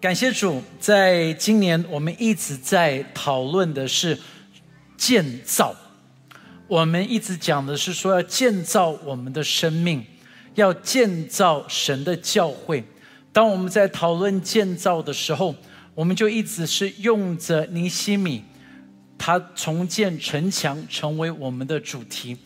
感谢主，在今年我们一直在讨论的是建造，我们一直讲的是说要建造我们的生命，要建造神的教会。当我们在讨论建造的时候，我们就一直是用着尼西米他重建城墙成为我们的主题，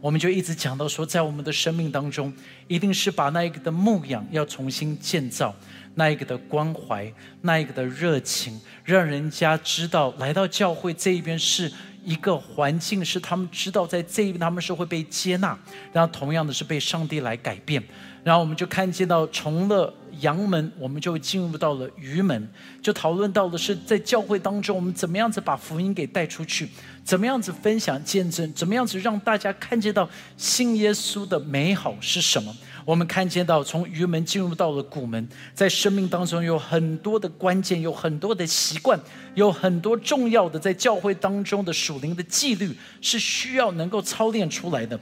我们就一直讲到说，在我们的生命当中，一定是把那一个的牧养要重新建造。那一个的关怀，那一个的热情，让人家知道来到教会这一边是一个环境，是他们知道在这一边他们是会被接纳，然后同样的是被上帝来改变。然后我们就看见到从了阳门，我们就进入到了鱼门，就讨论到的是在教会当中，我们怎么样子把福音给带出去，怎么样子分享见证，怎么样子让大家看见到信耶稣的美好是什么。我们看见到，从鱼门进入到了古门，在生命当中有很多的关键，有很多的习惯，有很多重要的在教会当中的属灵的纪律，是需要能够操练出来的。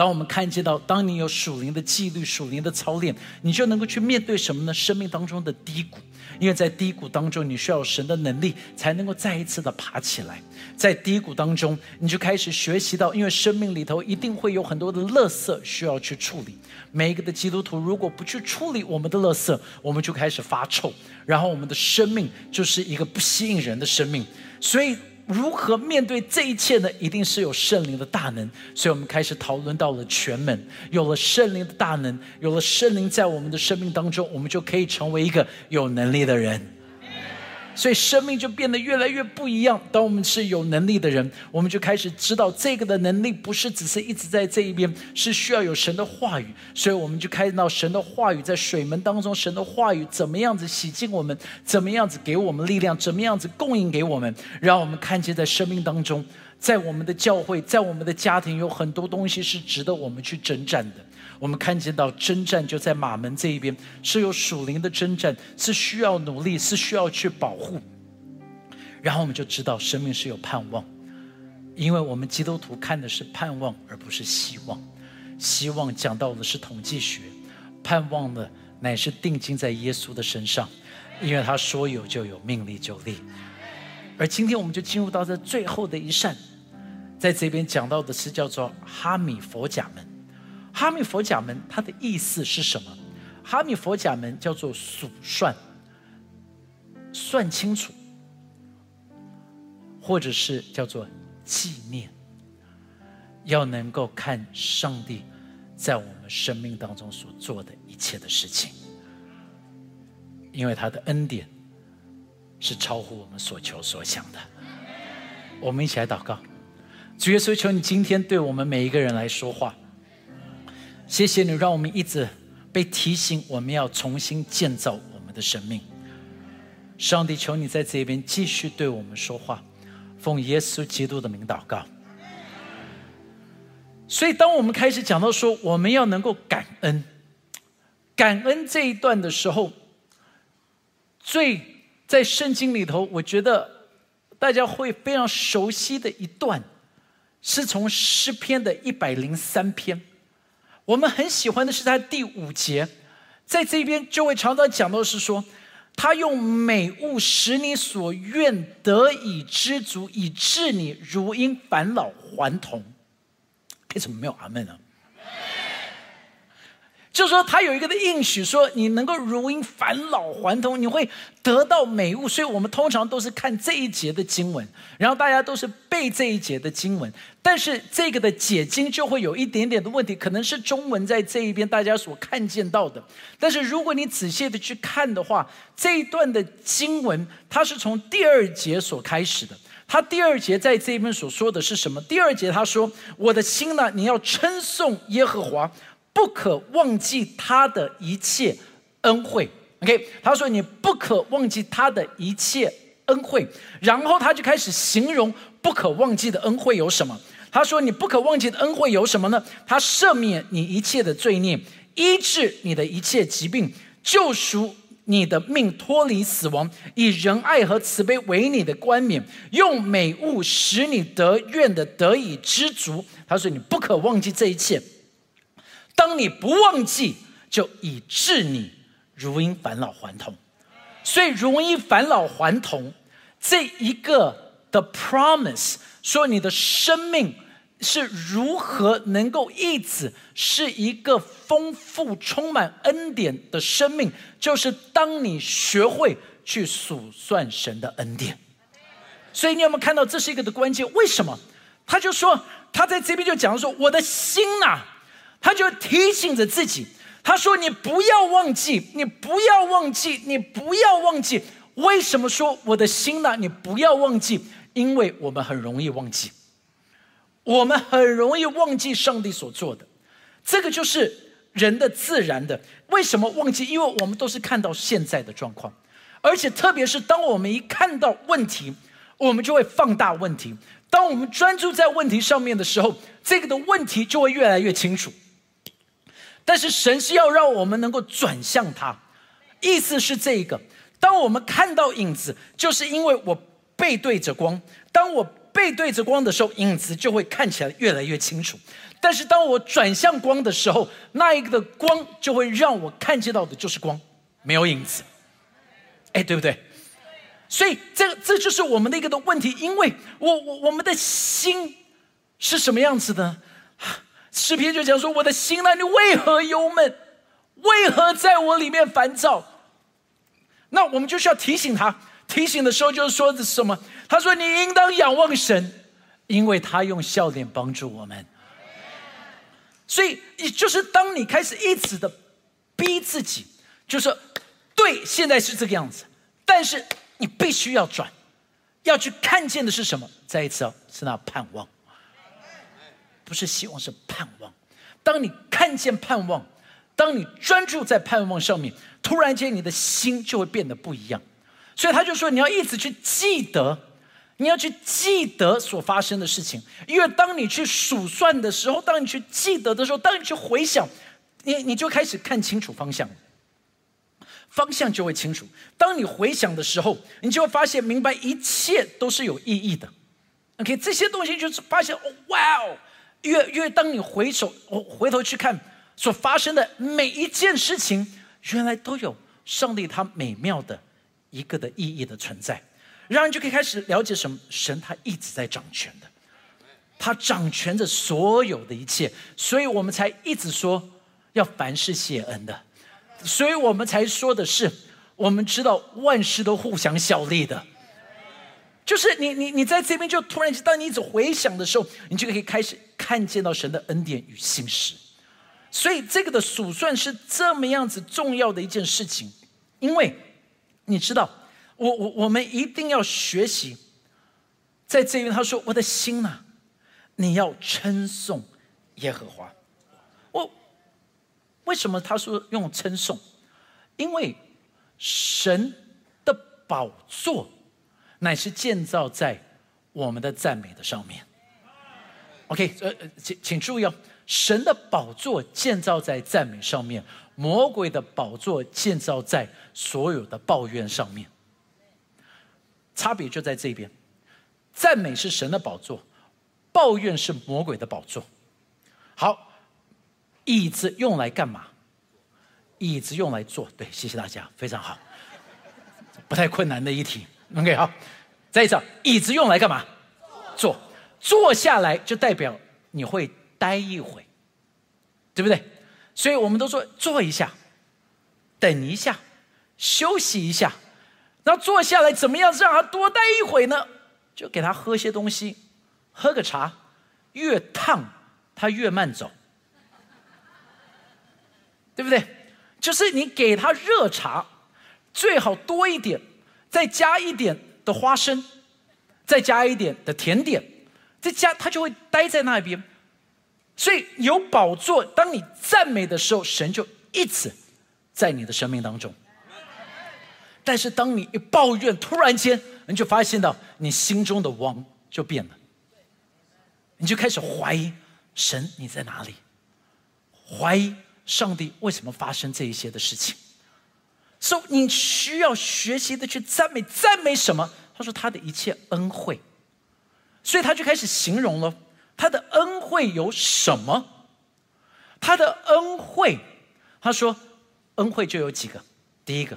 当我们看见到，当你有属灵的纪律、属灵的操练，你就能够去面对什么呢？生命当中的低谷。因为在低谷当中，你需要神的能力，才能够再一次的爬起来。在低谷当中，你就开始学习到，因为生命里头一定会有很多的垃圾需要去处理。每一个的基督徒，如果不去处理我们的垃圾，我们就开始发臭，然后我们的生命就是一个不吸引人的生命。所以。如何面对这一切呢？一定是有圣灵的大能，所以我们开始讨论到了全门。有了圣灵的大能，有了圣灵在我们的生命当中，我们就可以成为一个有能力的人。所以生命就变得越来越不一样。当我们是有能力的人，我们就开始知道这个的能力不是只是一直在这一边，是需要有神的话语。所以我们就看到神的话语在水门当中，神的话语怎么样子洗净我们，怎么样子给我们力量，怎么样子供应给我们，让我们看见在生命当中，在我们的教会，在我们的家庭，有很多东西是值得我们去征战的。我们看见到征战就在马门这一边，是有属灵的征战，是需要努力，是需要去保护。然后我们就知道生命是有盼望，因为我们基督徒看的是盼望，而不是希望。希望讲到的是统计学，盼望的乃是定睛在耶稣的身上，因为他说有就有，命立就立。而今天我们就进入到这最后的一扇，在这边讲到的是叫做哈米佛甲门。哈密佛甲门，它的意思是什么？哈密佛甲门叫做数算，算清楚，或者是叫做纪念，要能够看上帝在我们生命当中所做的一切的事情，因为他的恩典是超乎我们所求所想的。我们一起来祷告，主耶稣，求你今天对我们每一个人来说话。谢谢你，让我们一直被提醒，我们要重新建造我们的生命。上帝，求你在这边继续对我们说话，奉耶稣基督的名祷告。所以，当我们开始讲到说我们要能够感恩，感恩这一段的时候，最在圣经里头，我觉得大家会非常熟悉的一段，是从诗篇的一百零三篇。我们很喜欢的是他第五节，在这边就会常常讲到是说，他用美物使你所愿得以知足，以致你如因返老还童。为什么没有阿门呢？就是说，他有一个的应许，说你能够如因返老还童，你会得到美物。所以我们通常都是看这一节的经文，然后大家都是背这一节的经文。但是这个的解经就会有一点点的问题，可能是中文在这一边大家所看见到的。但是如果你仔细的去看的话，这一段的经文它是从第二节所开始的。他第二节在这一边所说的是什么？第二节他说：“我的心呢，你要称颂耶和华。”不可忘记他的一切恩惠，OK？他说你不可忘记他的一切恩惠，然后他就开始形容不可忘记的恩惠有什么。他说你不可忘记的恩惠有什么呢？他赦免你一切的罪孽，医治你的一切疾病，救赎你的命脱离死亡，以仁爱和慈悲为你的冠冕，用美物使你得愿的得以知足。他说你不可忘记这一切。当你不忘记，就以致你如因返老还童。所以如因返老还童这一个的 promise，说你的生命是如何能够一直是一个丰富、充满恩典的生命，就是当你学会去数算神的恩典。所以你有没有看到这是一个的关键？为什么？他就说他在这边就讲说，我的心呐，他就提醒着自己。他说：“你不要忘记，你不要忘记，你不要忘记。为什么说我的心呢？你不要忘记，因为我们很容易忘记，我们很容易忘记上帝所做的。这个就是人的自然的。为什么忘记？因为我们都是看到现在的状况，而且特别是当我们一看到问题，我们就会放大问题。当我们专注在问题上面的时候，这个的问题就会越来越清楚。”但是神是要让我们能够转向他，意思是这一个：当我们看到影子，就是因为我背对着光。当我背对着光的时候，影子就会看起来越来越清楚。但是当我转向光的时候，那一个的光就会让我看见到的就是光，没有影子。哎，对不对？所以这这就是我们的一个的问题，因为我我我们的心是什么样子的？诗篇就讲说：“我的心啊，你为何忧闷？为何在我里面烦躁？”那我们就需要提醒他。提醒的时候就是说的什么？他说：“你应当仰望神，因为他用笑脸帮助我们。”所以，就是当你开始一直的逼自己，就是对，现在是这个样子，但是你必须要转，要去看见的是什么？再一次哦，是那盼望。不是希望，是盼望。当你看见盼望，当你专注在盼望上面，突然间你的心就会变得不一样。所以他就说，你要一直去记得，你要去记得所发生的事情。因为当你去数算的时候，当你去记得的时候，当你去回想，你你就开始看清楚方向，方向就会清楚。当你回想的时候，你就会发现明白一切都是有意义的。OK，这些东西就是发现，哦，哇哦！越越当你回首，我回头去看所发生的每一件事情，原来都有上帝他美妙的一个的意义的存在，让人就可以开始了解什么？神他一直在掌权的，他掌权着所有的一切，所以我们才一直说要凡事谢恩的，所以我们才说的是，我们知道万事都互相效力的。就是你，你，你在这边就突然间，当你一直回想的时候，你就可以开始看见到神的恩典与心事。所以这个的数算是这么样子重要的一件事情，因为你知道，我我我们一定要学习，在这边他说：“我的心呐，你要称颂耶和华。”我为什么他说用称颂？因为神的宝座。乃是建造在我们的赞美的上面。OK，呃，请请注意哦，神的宝座建造在赞美上面，魔鬼的宝座建造在所有的抱怨上面。差别就在这边，赞美是神的宝座，抱怨是魔鬼的宝座。好，椅子用来干嘛？椅子用来坐，对，谢谢大家，非常好，不太困难的一题。OK，好，再一次，椅子用来干嘛？坐，坐下来就代表你会待一会，对不对？所以我们都说坐一下，等一下，休息一下，然后坐下来怎么样让他多待一会呢？就给他喝些东西，喝个茶，越烫他越慢走，对不对？就是你给他热茶，最好多一点。再加一点的花生，再加一点的甜点，再加他就会待在那边。所以有宝座，当你赞美的时候，神就一直在你的生命当中。但是当你一抱怨，突然间你就发现到你心中的王就变了，你就开始怀疑神你在哪里，怀疑上帝为什么发生这一些的事情。所以你需要学习的去赞美，赞美什么？他说他的一切恩惠，所以他就开始形容了他的恩惠有什么？他的恩惠，他说恩惠就有几个。第一个，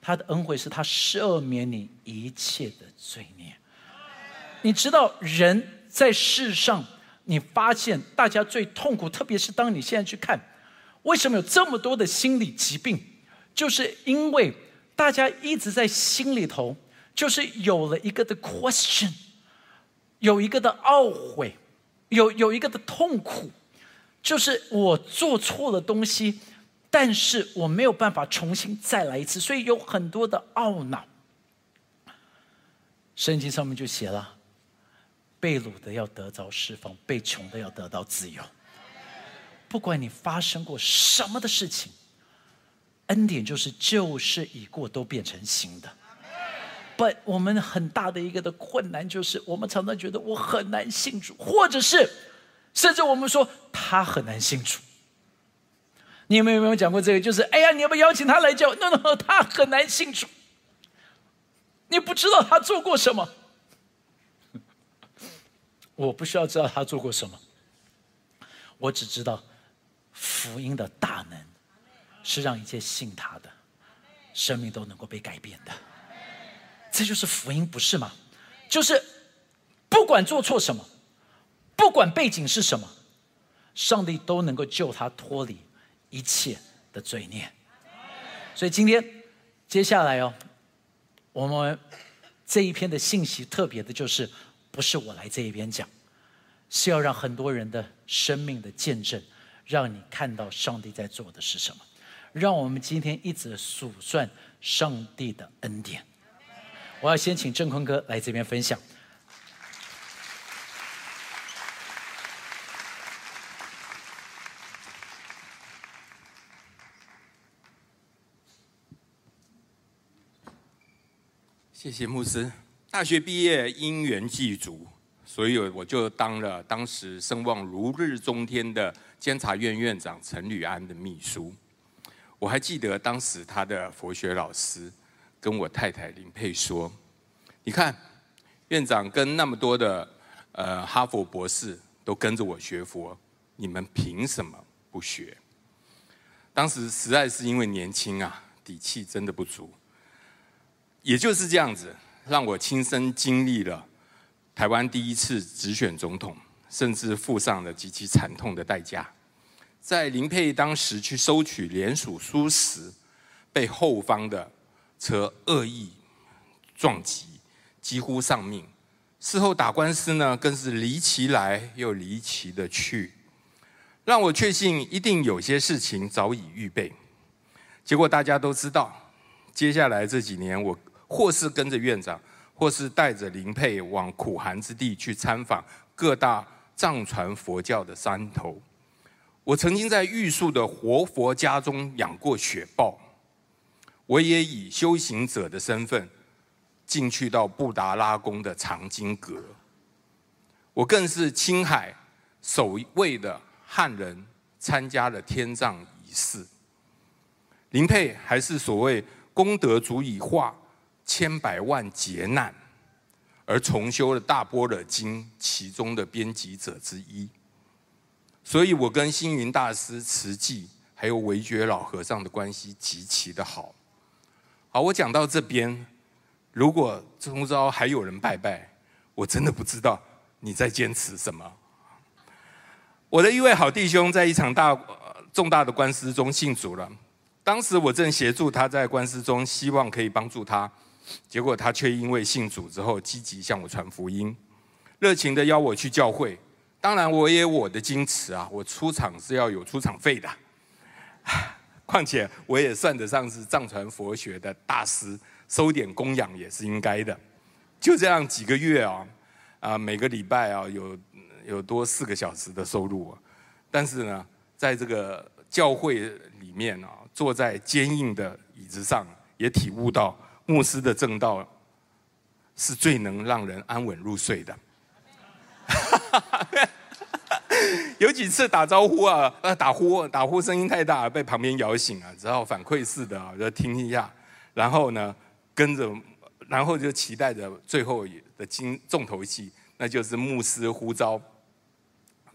他的恩惠是他赦免你一切的罪孽。你知道人在世上，你发现大家最痛苦，特别是当你现在去看，为什么有这么多的心理疾病，就是因为大家一直在心里头，就是有了一个的 question，有一个的懊悔，有有一个的痛苦，就是我做错了东西，但是我没有办法重新再来一次，所以有很多的懊恼。圣经上面就写了。被掳的要得着释放，被穷的要得到自由。不管你发生过什么的事情，恩典就是旧事已过，都变成新的。不，我们很大的一个的困难就是，我们常常觉得我很难信主，或者是甚至我们说他很难信主。你有没有没有讲过这个？就是哎呀，你要不要邀请他来教？no no，他很难信主。你不知道他做过什么。我不需要知道他做过什么，我只知道福音的大能是让一切信他的生命都能够被改变的。这就是福音，不是吗？就是不管做错什么，不管背景是什么，上帝都能够救他脱离一切的罪孽。所以今天接下来哦，我们这一篇的信息特别的就是。不是我来这一边讲，是要让很多人的生命的见证，让你看到上帝在做的是什么。让我们今天一直数算上帝的恩典。我要先请郑坤哥来这边分享。谢谢牧师。大学毕业，因缘际足，所以我就当了当时声望如日中天的监察院院长陈履安的秘书。我还记得当时他的佛学老师跟我太太林佩说：“你看，院长跟那么多的呃哈佛博士都跟着我学佛，你们凭什么不学？”当时实在是因为年轻啊，底气真的不足。也就是这样子。让我亲身经历了台湾第一次直选总统，甚至付上了极其惨痛的代价。在林佩当时去收取联署书时，被后方的车恶意撞击，几乎丧命。事后打官司呢，更是离奇来又离奇的去，让我确信一定有些事情早已预备。结果大家都知道，接下来这几年我。或是跟着院长，或是带着林佩往苦寒之地去参访各大藏传佛教的山头。我曾经在玉树的活佛家中养过雪豹，我也以修行者的身份进去到布达拉宫的藏经阁。我更是青海首位的汉人参加了天葬仪式。林佩还是所谓功德足以化。千百万劫难，而重修了《大般若经》其中的编辑者之一，所以我跟星云大师、慈济还有维觉老和尚的关系极其的好。好，我讲到这边，如果中招还有人拜拜，我真的不知道你在坚持什么。我的一位好弟兄在一场大重大的官司中信主了，当时我正协助他在官司中，希望可以帮助他。结果他却因为信主之后积极向我传福音，热情的邀我去教会。当然我也我的矜持啊，我出场是要有出场费的。况且我也算得上是藏传佛学的大师，收点供养也是应该的。就这样几个月啊，啊每个礼拜啊有有多四个小时的收入。但是呢，在这个教会里面啊，坐在坚硬的椅子上，也体悟到。牧师的正道是最能让人安稳入睡的。有几次打招呼啊，呃，打呼打呼声音太大，被旁边摇醒啊，只好反馈式的啊，就听一下，然后呢，跟着，然后就期待着最后的金重头戏，那就是牧师呼召。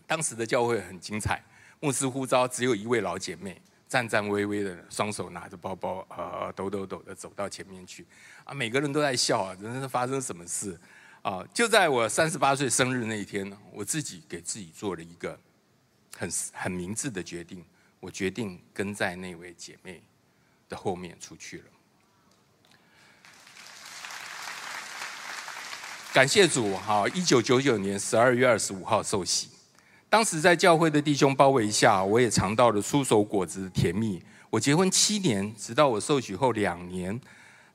当时的教会很精彩，牧师呼召只有一位老姐妹。颤颤巍巍的，双手拿着包包，呃，抖抖抖的走到前面去，啊，每个人都在笑啊，真的是发生什么事啊？就在我三十八岁生日那一天，我自己给自己做了一个很很明智的决定，我决定跟在那位姐妹的后面出去了。感谢主，哈！一九九九年十二月二十五号受洗。当时在教会的弟兄包围下，我也尝到了出手果子的甜蜜。我结婚七年，直到我受洗后两年，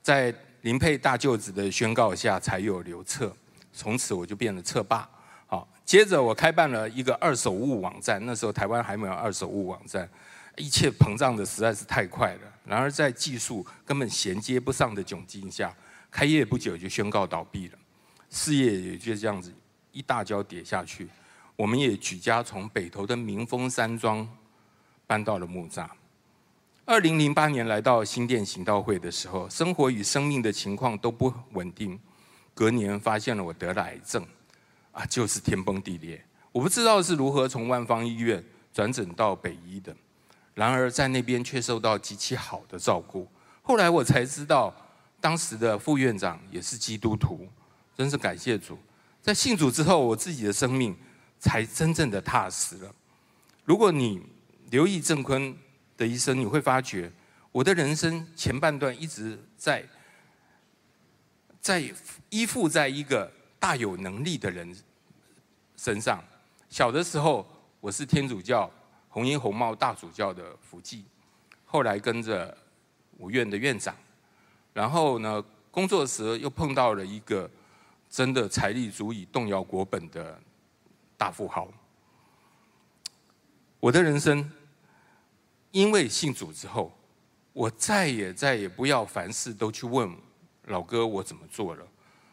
在林佩大舅子的宣告下，才有留册。从此我就变了册霸。接着我开办了一个二手物网站。那时候台湾还没有二手物网站，一切膨胀的实在是太快了。然而在技术根本衔接不上的窘境下，开业不久就宣告倒闭了，事业也就这样子一大跤跌下去。我们也举家从北投的民丰山庄搬到了木栅。二零零八年来到新店行道会的时候，生活与生命的情况都不稳定。隔年发现了我得了癌症，啊，就是天崩地裂。我不知道是如何从万方医院转诊到北医的，然而在那边却受到极其好的照顾。后来我才知道，当时的副院长也是基督徒，真是感谢主。在信主之后，我自己的生命。才真正的踏实了。如果你留意郑坤的一生，你会发觉我的人生前半段一直在在依附在一个大有能力的人身上。小的时候，我是天主教红衣红帽大主教的福记，后来跟着五院的院长，然后呢，工作时又碰到了一个真的财力足以动摇国本的。大富豪，我的人生因为信主之后，我再也再也不要凡事都去问老哥我怎么做了，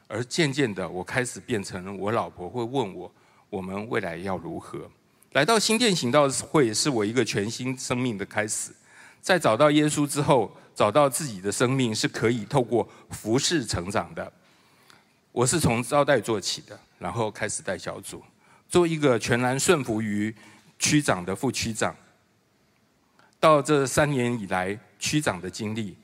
而渐渐的我开始变成我老婆会问我我们未来要如何。来到新店行道会是我一个全新生命的开始，在找到耶稣之后，找到自己的生命是可以透过服侍成长的。我是从招待做起的，然后开始带小组。做一个全然顺服于区长的副区长，到这三年以来区长的经历，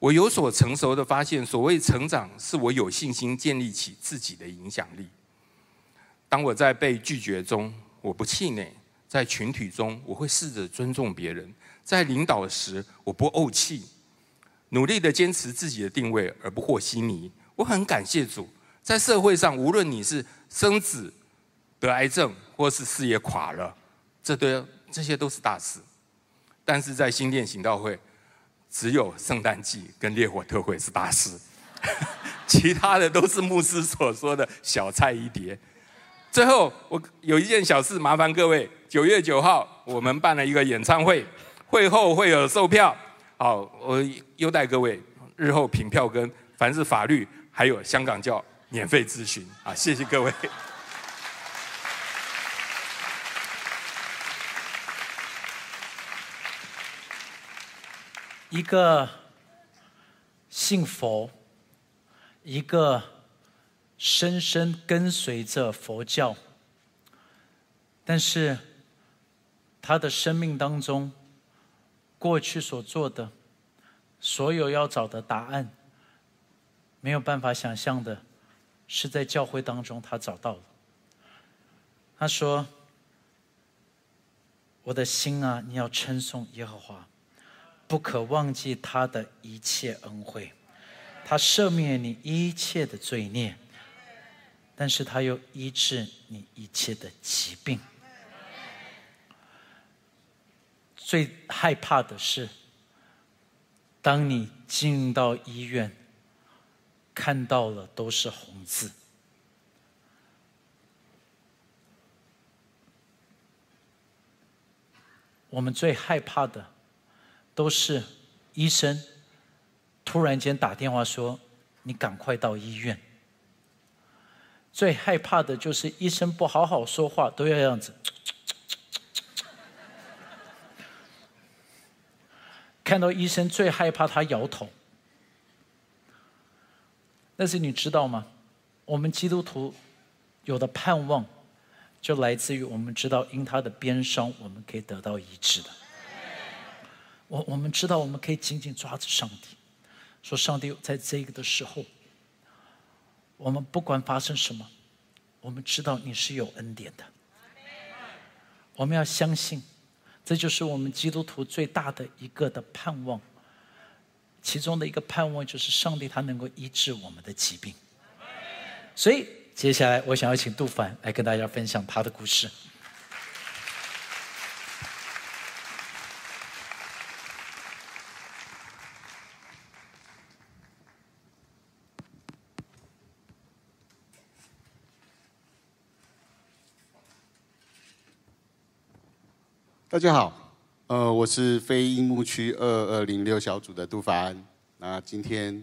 我有所成熟的发现，所谓成长，是我有信心建立起自己的影响力。当我在被拒绝中，我不气馁；在群体中，我会试着尊重别人；在领导时，我不怄气，努力的坚持自己的定位而不和稀泥。我很感谢主，在社会上，无论你是生子。得癌症或是事业垮了，这都这些都是大事。但是在新店行道会，只有圣诞季跟烈火特会是大师，其他的都是牧师所说的小菜一碟。最后，我有一件小事，麻烦各位，九月九号我们办了一个演唱会，会后会有售票。好，我优待各位，日后凭票根，凡是法律还有香港教免费咨询啊，谢谢各位。一个信佛，一个深深跟随着佛教，但是他的生命当中，过去所做的所有要找的答案，没有办法想象的，是在教会当中他找到了。他说：“我的心啊，你要称颂耶和华。”不可忘记他的一切恩惠，他赦免你一切的罪孽，但是他又医治你一切的疾病。最害怕的是，当你进到医院，看到了都是红字。我们最害怕的。都是医生突然间打电话说：“你赶快到医院。”最害怕的就是医生不好好说话，都要这样子。看到医生最害怕他摇头。但是你知道吗？我们基督徒有的盼望，就来自于我们知道因他的鞭伤，我们可以得到医治的。我我们知道我们可以紧紧抓着上帝，说上帝在这个的时候，我们不管发生什么，我们知道你是有恩典的。我们要相信，这就是我们基督徒最大的一个的盼望。其中的一个盼望就是上帝他能够医治我们的疾病。所以接下来我想要请杜凡来跟大家分享他的故事。大大家好，呃，我是非樱木区二二零六小组的杜凡。那今天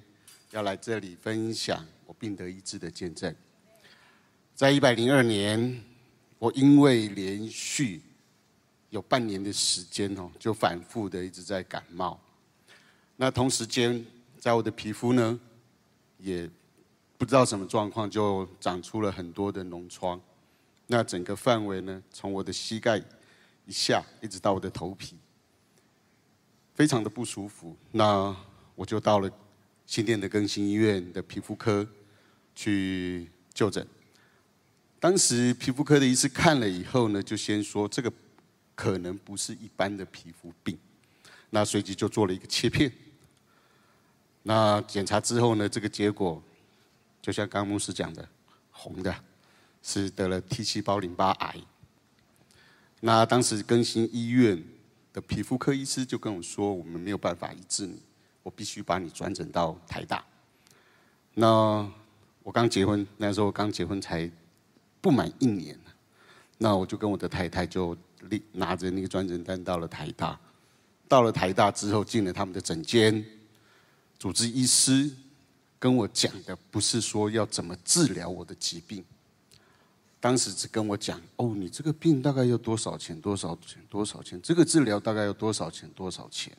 要来这里分享我病得医治的见证。在一百零二年，我因为连续有半年的时间哦，就反复的一直在感冒。那同时间，在我的皮肤呢，也不知道什么状况，就长出了很多的脓疮。那整个范围呢，从我的膝盖。一下一直到我的头皮，非常的不舒服。那我就到了新店的更新医院的皮肤科去就诊。当时皮肤科的医师看了以后呢，就先说这个可能不是一般的皮肤病。那随即就做了一个切片。那检查之后呢，这个结果就像刚牧师讲的，红的，是得了 T 细胞淋巴癌。那当时更新医院的皮肤科医师就跟我说：“我们没有办法医治你，我必须把你转诊到台大。”那我刚结婚，那时候刚结婚才不满一年，那我就跟我的太太就立拿着那个转诊单到了台大。到了台大之后，进了他们的诊间，主治医师跟我讲的不是说要怎么治疗我的疾病。当时只跟我讲哦，你这个病大概要多少钱？多少钱？多少钱？这个治疗大概要多少钱？多少钱？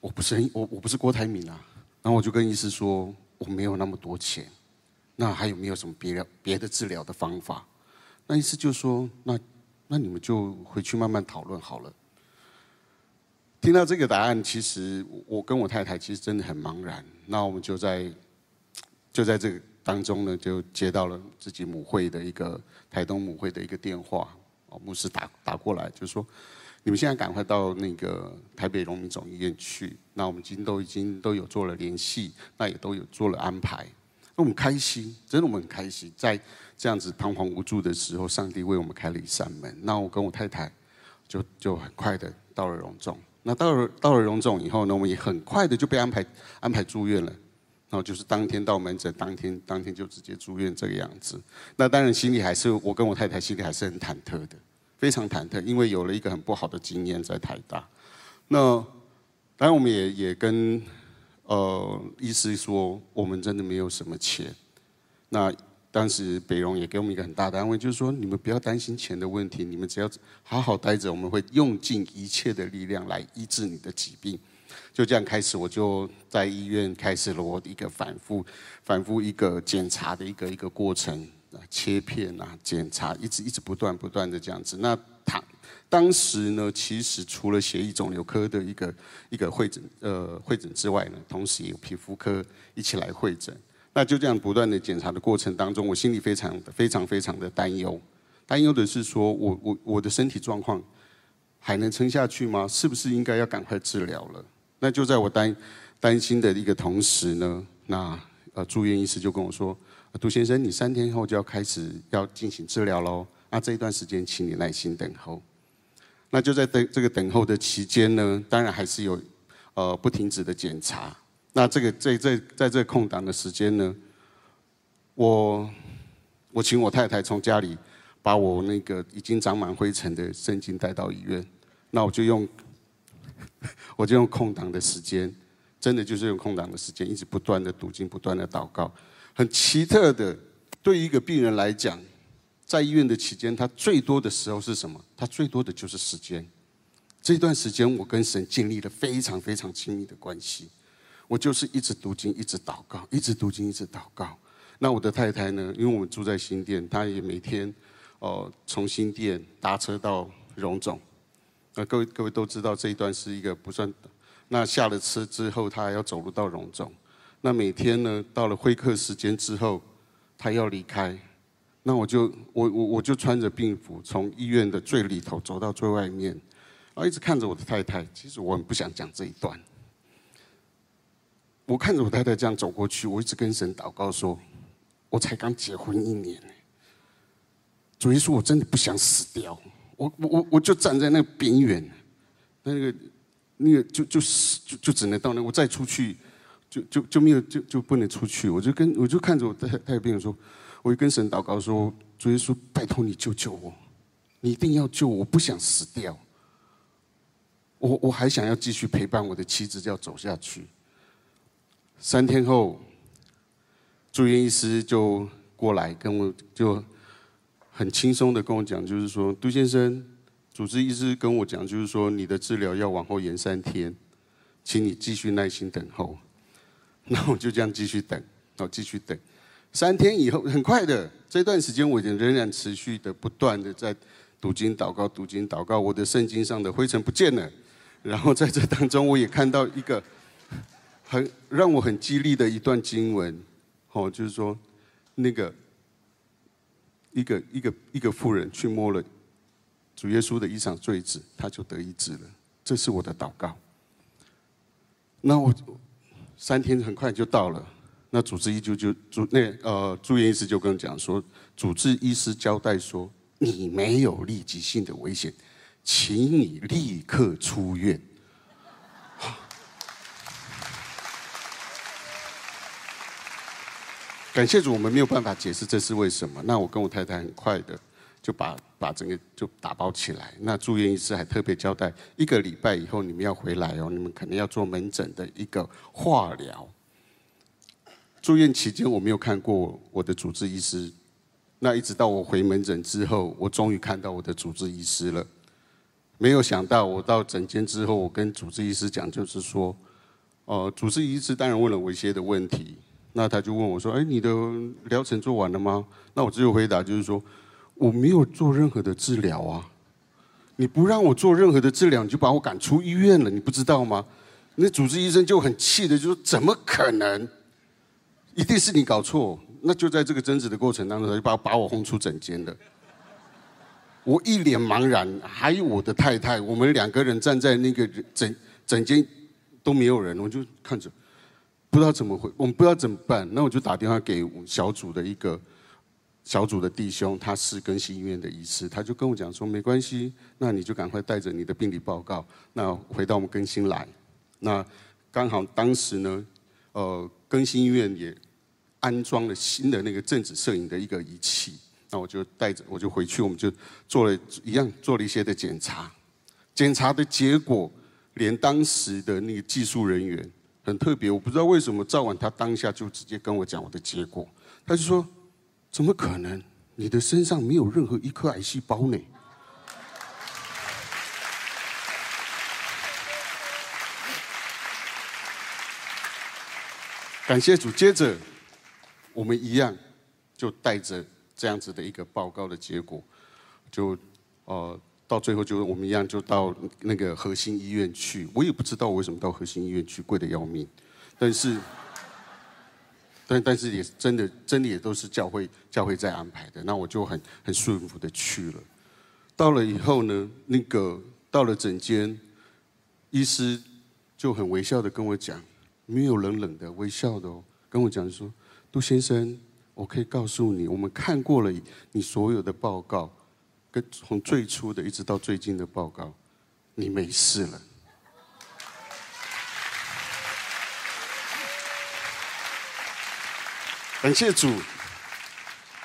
我不是我我不是郭台铭啊，然后我就跟医师说我没有那么多钱，那还有没有什么别的别的治疗的方法？那医师就说那那你们就回去慢慢讨论好了。听到这个答案，其实我跟我太太其实真的很茫然。那我们就在就在这个。当中呢，就接到了自己母会的一个台东母会的一个电话，哦，牧师打打过来，就说你们现在赶快到那个台北荣民总医院去。那我们今都已经都有做了联系，那也都有做了安排。那我们开心，真的我们很开心，在这样子彷徨无助的时候，上帝为我们开了一扇门。那我跟我太太就就很快的到了荣总。那到了到了荣总以后呢，我们也很快的就被安排安排住院了。然后就是当天到门诊，当天当天就直接住院这个样子。那当然心里还是我跟我太太心里还是很忐忑的，非常忐忑，因为有了一个很不好的经验在台大。那当然我们也也跟呃医师说，我们真的没有什么钱。那当时北荣也给我们一个很大的安慰，就是说你们不要担心钱的问题，你们只要好好待着，我们会用尽一切的力量来医治你的疾病。就这样开始，我就在医院开始了我一个反复、反复一个检查的一个一个过程啊，切片啊，检查，一直一直不断不断的这样子。那他当时呢，其实除了血液肿瘤科的一个一个会诊呃会诊之外呢，同时也有皮肤科一起来会诊。那就这样不断的检查的过程当中，我心里非常非常非常的担忧，担忧的是说我我我的身体状况还能撑下去吗？是不是应该要赶快治疗了？那就在我担担心的一个同时呢，那呃住院医师就跟我说，杜先生，你三天后就要开始要进行治疗喽，那这一段时间请你耐心等候。那就在等这个等候的期间呢，当然还是有呃不停止的检查。那这个在在在这空档的时间呢，我我请我太太从家里把我那个已经长满灰尘的圣经带到医院，那我就用。我就用空档的时间，真的就是用空档的时间，一直不断的读经，不断的祷告。很奇特的，对于一个病人来讲，在医院的期间，他最多的时候是什么？他最多的就是时间。这段时间，我跟神建立了非常非常亲密的关系。我就是一直读经，一直祷告，一直读经，一直祷告。那我的太太呢？因为我们住在新店，她也每天哦从新店搭车到荣总。那各位各位都知道这一段是一个不算，那下了车之后他还要走路到荣总，那每天呢到了会客时间之后，他要离开，那我就我我我就穿着病服从医院的最里头走到最外面，然后一直看着我的太太，其实我很不想讲这一段。我看着我太太这样走过去，我一直跟神祷告说：“我才刚结婚一年，主耶稣，我真的不想死掉。我我我我就站在那个边缘，那个那个就就就就只能到那，我再出去就就就没有就就不能出去。我就跟我就看着我太太病人说，我就跟神祷告说：主耶稣，拜托你救救我，你一定要救我，我不想死掉。我我还想要继续陪伴我的妻子，要走下去。”三天后，住院医师就过来跟我，就很轻松的跟我讲，就是说，杜先生，主治医师跟我讲，就是说，你的治疗要往后延三天，请你继续耐心等候。那我就这样继续等，哦，继续等。三天以后，很快的这段时间，我已经仍然持续的不断的在读经祷告，读经祷告，我的圣经上的灰尘不见了。然后在这当中，我也看到一个。很让我很激励的一段经文，哦，就是说，那个一个一个一个妇人去摸了主耶稣的衣裳坠子，他就得医治了。这是我的祷告。那我三天很快就到了，那主治医就就主那呃住院医师就跟我讲说，主治医师交代说，你没有立即性的危险，请你立刻出院。感谢主，我们没有办法解释这是为什么。那我跟我太太很快的就把把整个就打包起来。那住院医师还特别交代，一个礼拜以后你们要回来哦，你们可能要做门诊的一个化疗。住院期间我没有看过我的主治医师，那一直到我回门诊之后，我终于看到我的主治医师了。没有想到我到诊间之后，我跟主治医师讲，就是说，呃，主治医师当然问了我一些的问题。那他就问我说：“哎，你的疗程做完了吗？”那我只有回答就是说：“我没有做任何的治疗啊！你不让我做任何的治疗，你就把我赶出医院了，你不知道吗？”那主治医生就很气的就说：“怎么可能？一定是你搞错！”那就在这个争执的过程当中，他就把把我轰出诊间了。我一脸茫然，还有我的太太，我们两个人站在那个诊诊间都没有人，我就看着。不知道怎么回，我们不知道怎么办，那我就打电话给小组的一个小组的弟兄，他是更新医院的医师，他就跟我讲说，没关系，那你就赶快带着你的病理报告，那回到我们更新来。那刚好当时呢，呃，更新医院也安装了新的那个正子摄影的一个仪器，那我就带着，我就回去，我们就做了一样，做了一些的检查，检查的结果，连当时的那个技术人员。很特别，我不知道为什么赵婉他当下就直接跟我讲我的结果，他就说：“怎么可能？你的身上没有任何一颗癌细胞呢？”感谢主，接着我们一样就带着这样子的一个报告的结果，就呃。到最后就我们一样，就到那个核心医院去。我也不知道为什么到核心医院去，贵的要命。但是，但但是也真的真的也都是教会教会在安排的。那我就很很顺服的去了。到了以后呢，那个到了诊间，医师就很微笑的跟我讲，没有冷冷的微笑的哦，跟我讲说，杜先生，我可以告诉你，我们看过了你所有的报告。跟从最初的一直到最近的报告，你没事了。感谢主，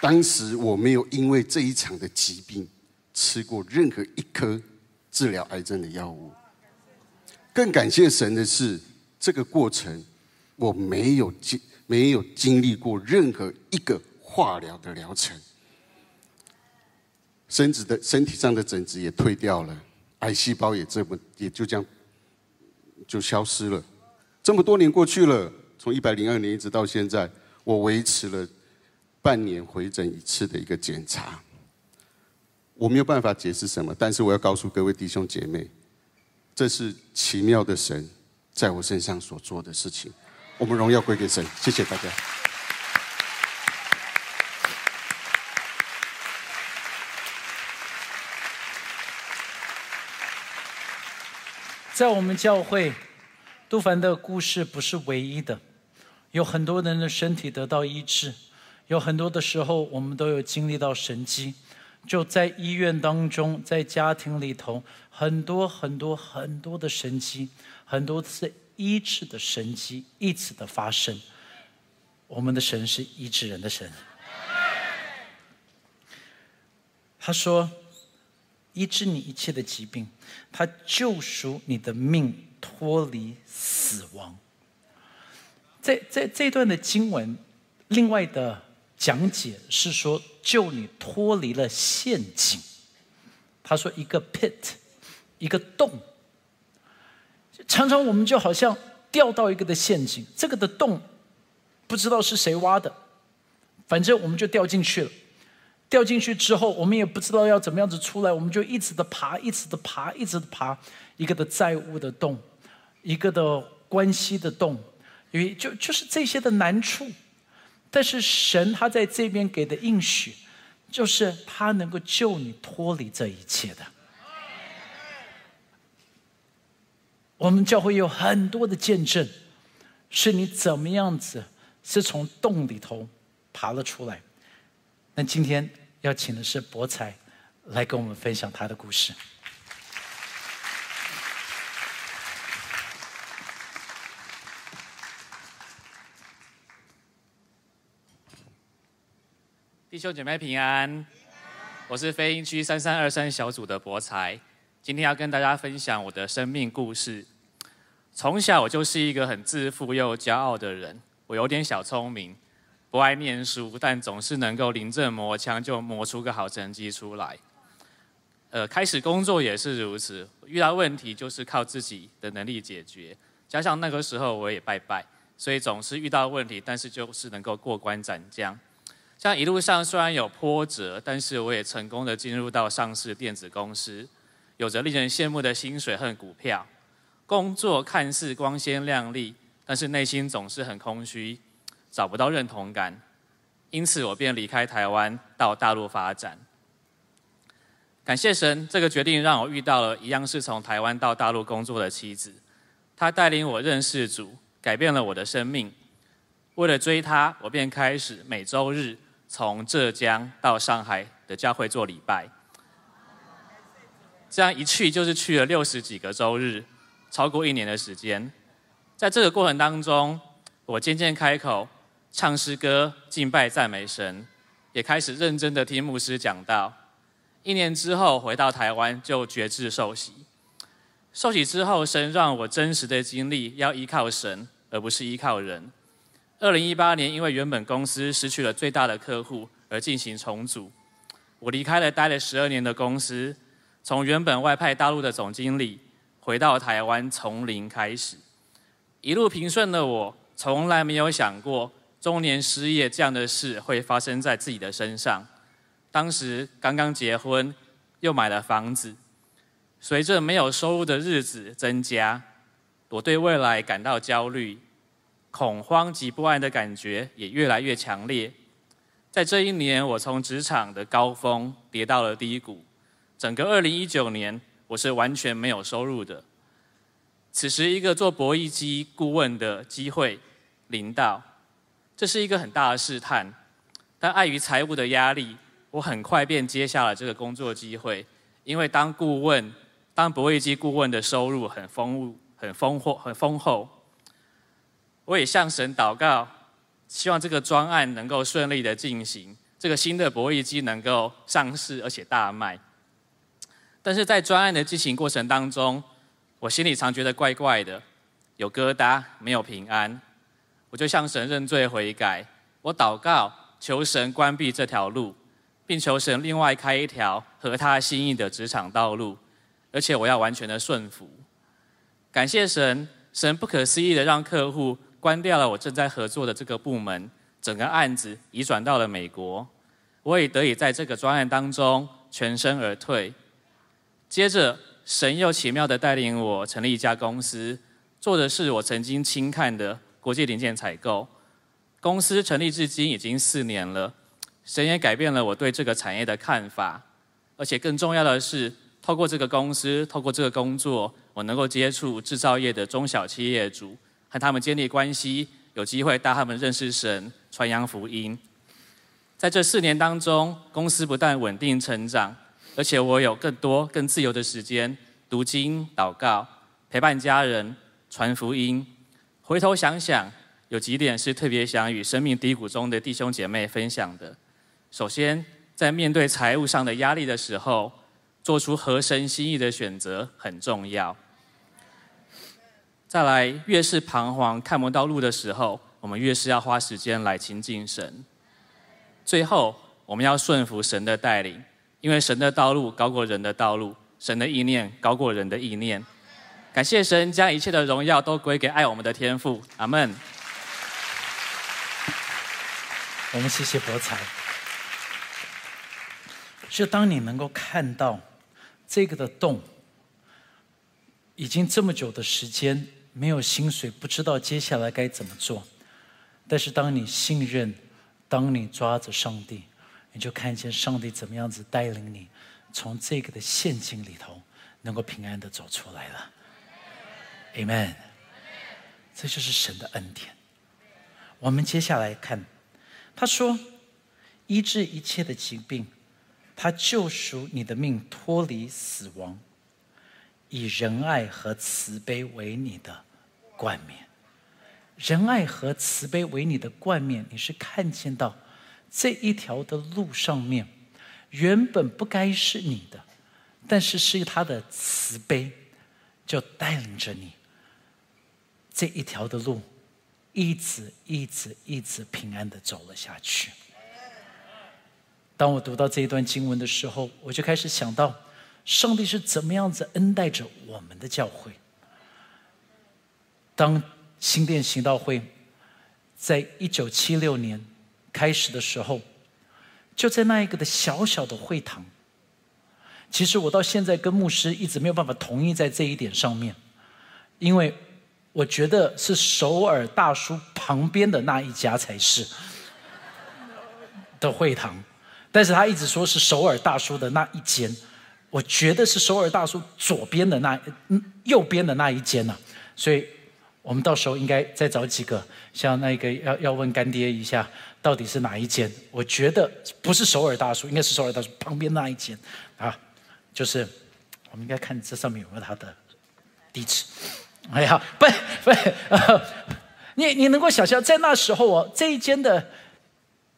当时我没有因为这一场的疾病吃过任何一颗治疗癌症的药物。更感谢神的是，这个过程我没有经没有经历过任何一个化疗的疗程。身子的身体上的疹子也退掉了，癌细胞也这么也就这样就消失了。这么多年过去了，从一百零二年一直到现在，我维持了半年回诊一次的一个检查。我没有办法解释什么，但是我要告诉各位弟兄姐妹，这是奇妙的神在我身上所做的事情。我们荣耀归给神，谢谢大家。在我们教会，杜凡的故事不是唯一的，有很多人的身体得到医治，有很多的时候我们都有经历到神迹，就在医院当中，在家庭里头，很多很多很多的神迹，很多次。医治的神迹一直的发生，我们的神是医治人的神。他说：“医治你一切的疾病，他救赎你的命，脱离死亡。”在在这段的经文，另外的讲解是说，救你脱离了陷阱。他说：“一个 pit，一个洞。”常常我们就好像掉到一个的陷阱，这个的洞不知道是谁挖的，反正我们就掉进去了。掉进去之后，我们也不知道要怎么样子出来，我们就一直的爬，一直的爬，一直的爬，一个的债务的洞，一个的关系的洞，因为就就是这些的难处。但是神他在这边给的应许，就是他能够救你脱离这一切的。我们教会有很多的见证，是你怎么样子是从洞里头爬了出来。那今天要请的是博才来跟我们分享他的故事。弟兄姐妹平安，我是飞鹰区三三二三小组的博才。今天要跟大家分享我的生命故事。从小我就是一个很自负又骄傲的人，我有点小聪明，不爱念书，但总是能够临阵磨枪就磨出个好成绩出来。呃，开始工作也是如此，遇到问题就是靠自己的能力解决。加上那个时候我也拜拜，所以总是遇到问题，但是就是能够过关斩将。像一路上虽然有波折，但是我也成功的进入到上市电子公司。有着令人羡慕的薪水和股票，工作看似光鲜亮丽，但是内心总是很空虚，找不到认同感。因此，我便离开台湾到大陆发展。感谢神，这个决定让我遇到了一样是从台湾到大陆工作的妻子，她带领我认识主，改变了我的生命。为了追她，我便开始每周日从浙江到上海的教会做礼拜。这样一去就是去了六十几个周日，超过一年的时间。在这个过程当中，我渐渐开口唱诗歌、敬拜、赞美神，也开始认真的听牧师讲道。一年之后回到台湾，就决志受洗。受洗之后，神让我真实的经历要依靠神，而不是依靠人。二零一八年，因为原本公司失去了最大的客户而进行重组，我离开了待了十二年的公司。从原本外派大陆的总经理，回到台湾从零开始，一路平顺的我，从来没有想过中年失业这样的事会发生在自己的身上。当时刚刚结婚，又买了房子，随着没有收入的日子增加，我对未来感到焦虑、恐慌及不安的感觉也越来越强烈。在这一年，我从职场的高峰跌到了低谷。整个二零一九年，我是完全没有收入的。此时，一个做博弈机顾问的机会临到，这是一个很大的试探。但碍于财务的压力，我很快便接下了这个工作机会。因为当顾问，当博弈机顾问的收入很丰富、很丰厚、很丰厚。我也向神祷告，希望这个专案能够顺利的进行，这个新的博弈机能够上市而且大卖。但是在专案的进行过程当中，我心里常觉得怪怪的，有疙瘩，没有平安。我就向神认罪悔改，我祷告求神关闭这条路，并求神另外开一条合他心意的职场道路，而且我要完全的顺服。感谢神，神不可思议的让客户关掉了我正在合作的这个部门，整个案子移转到了美国，我也得以在这个专案当中。全身而退。接着，神又奇妙的带领我成立一家公司，做的是我曾经轻看的国际零件采购。公司成立至今已经四年了，神也改变了我对这个产业的看法。而且更重要的是，透过这个公司，透过这个工作，我能够接触制造业的中小企业主，和他们建立关系，有机会带他们认识神，传扬福音。在这四年当中，公司不但稳定成长。而且我有更多、更自由的时间读经、祷告、陪伴家人、传福音。回头想想，有几点是特别想与生命低谷中的弟兄姐妹分享的。首先，在面对财务上的压力的时候，做出合神心意的选择很重要。再来，越是彷徨看不到路的时候，我们越是要花时间来亲近神。最后，我们要顺服神的带领。因为神的道路高过人的道路，神的意念高过人的意念。感谢神将一切的荣耀都归给爱我们的天父。阿门。我们谢谢博才。就当你能够看到这个的洞，已经这么久的时间没有薪水，不知道接下来该怎么做。但是当你信任，当你抓着上帝。你就看见上帝怎么样子带领你，从这个的陷阱里头，能够平安的走出来了。Amen。这就是神的恩典。我们接下来看，他说，医治一切的疾病，他救赎你的命，脱离死亡，以仁爱和慈悲为你的冠冕。仁爱和慈悲为你的冠冕，你是看见到。这一条的路上面，原本不该是你的，但是是他的慈悲，就带领着你这一条的路，一直一直一直平安的走了下去。当我读到这一段经文的时候，我就开始想到，上帝是怎么样子恩待着我们的教会。当新店行道会在一九七六年。开始的时候，就在那一个的小小的会堂。其实我到现在跟牧师一直没有办法同意在这一点上面，因为我觉得是首尔大叔旁边的那一家才是的会堂，但是他一直说是首尔大叔的那一间，我觉得是首尔大叔左边的那右边的那一间呐，所以我们到时候应该再找几个，像那个要要问干爹一下。到底是哪一间？我觉得不是首尔大叔，应该是首尔大叔旁边那一间啊。就是我们应该看这上面有没有他的地址。哎呀，不不，你你能够想象，在那时候哦，这一间的